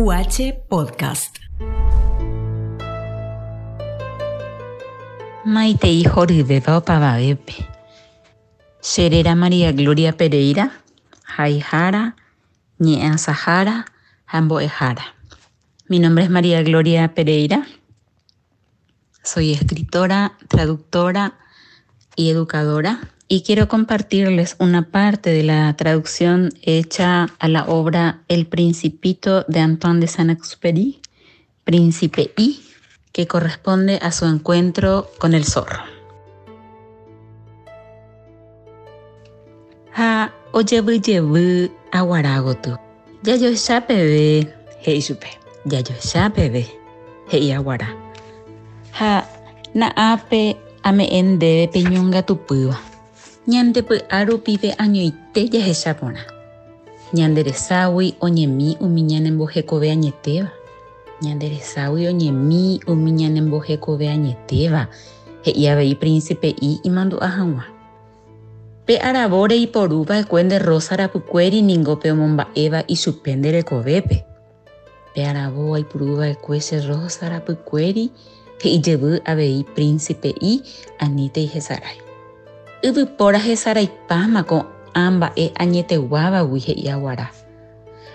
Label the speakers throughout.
Speaker 1: UH Podcast.
Speaker 2: Maite hijo de Pavaepe. Serera María Gloria Pereira, Jaijara, Ñea Sahara, Ejara. Mi nombre es María Gloria Pereira. Soy escritora, traductora y educadora y quiero compartirles una parte de la traducción hecha a la obra El Principito de Antoine de Saint-Exupéry, Príncipe I, que corresponde a su encuentro con el zorro. Ha oyebu aguaragotu. Ya yo ya bebé, hei supe. Ya yo ya bebé, hei aguara. Ha na ape ame ende peñonga tupua ñandepy'a rupive añoite jahecháporã ñandereságui oñemi umi ñanembohekove añetéva ñandereságui oñemi umi ñanembohekove añetéva he'i avei príncipe i imandu'a hag̃ua pe aravo reiporuva'ekue nde Rosa rapykuéri niko pe omomba'éva ichupe nderekovépe pe aravo aipuruva'ekue che Rosa rapykuéri he'ijevy avei príncipe i aníte ihesarái yvypóra hesaraipámako amba'e añeteguávagui he'i aguara.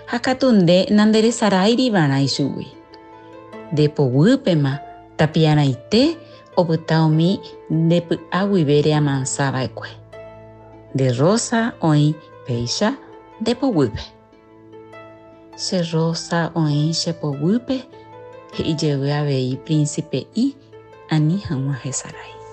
Speaker 2: Ha katu nde nanderesaráiriva'erã ichugui ndepoguýpema tapiaraite opyta umi ndepy'a guive reamansáva'ekue nde Rosa oĩ péicha ndepoguýpe che Rosa oĩ chepoguýpe he'ijevy avei príncipe i ani hag̃ua hesarái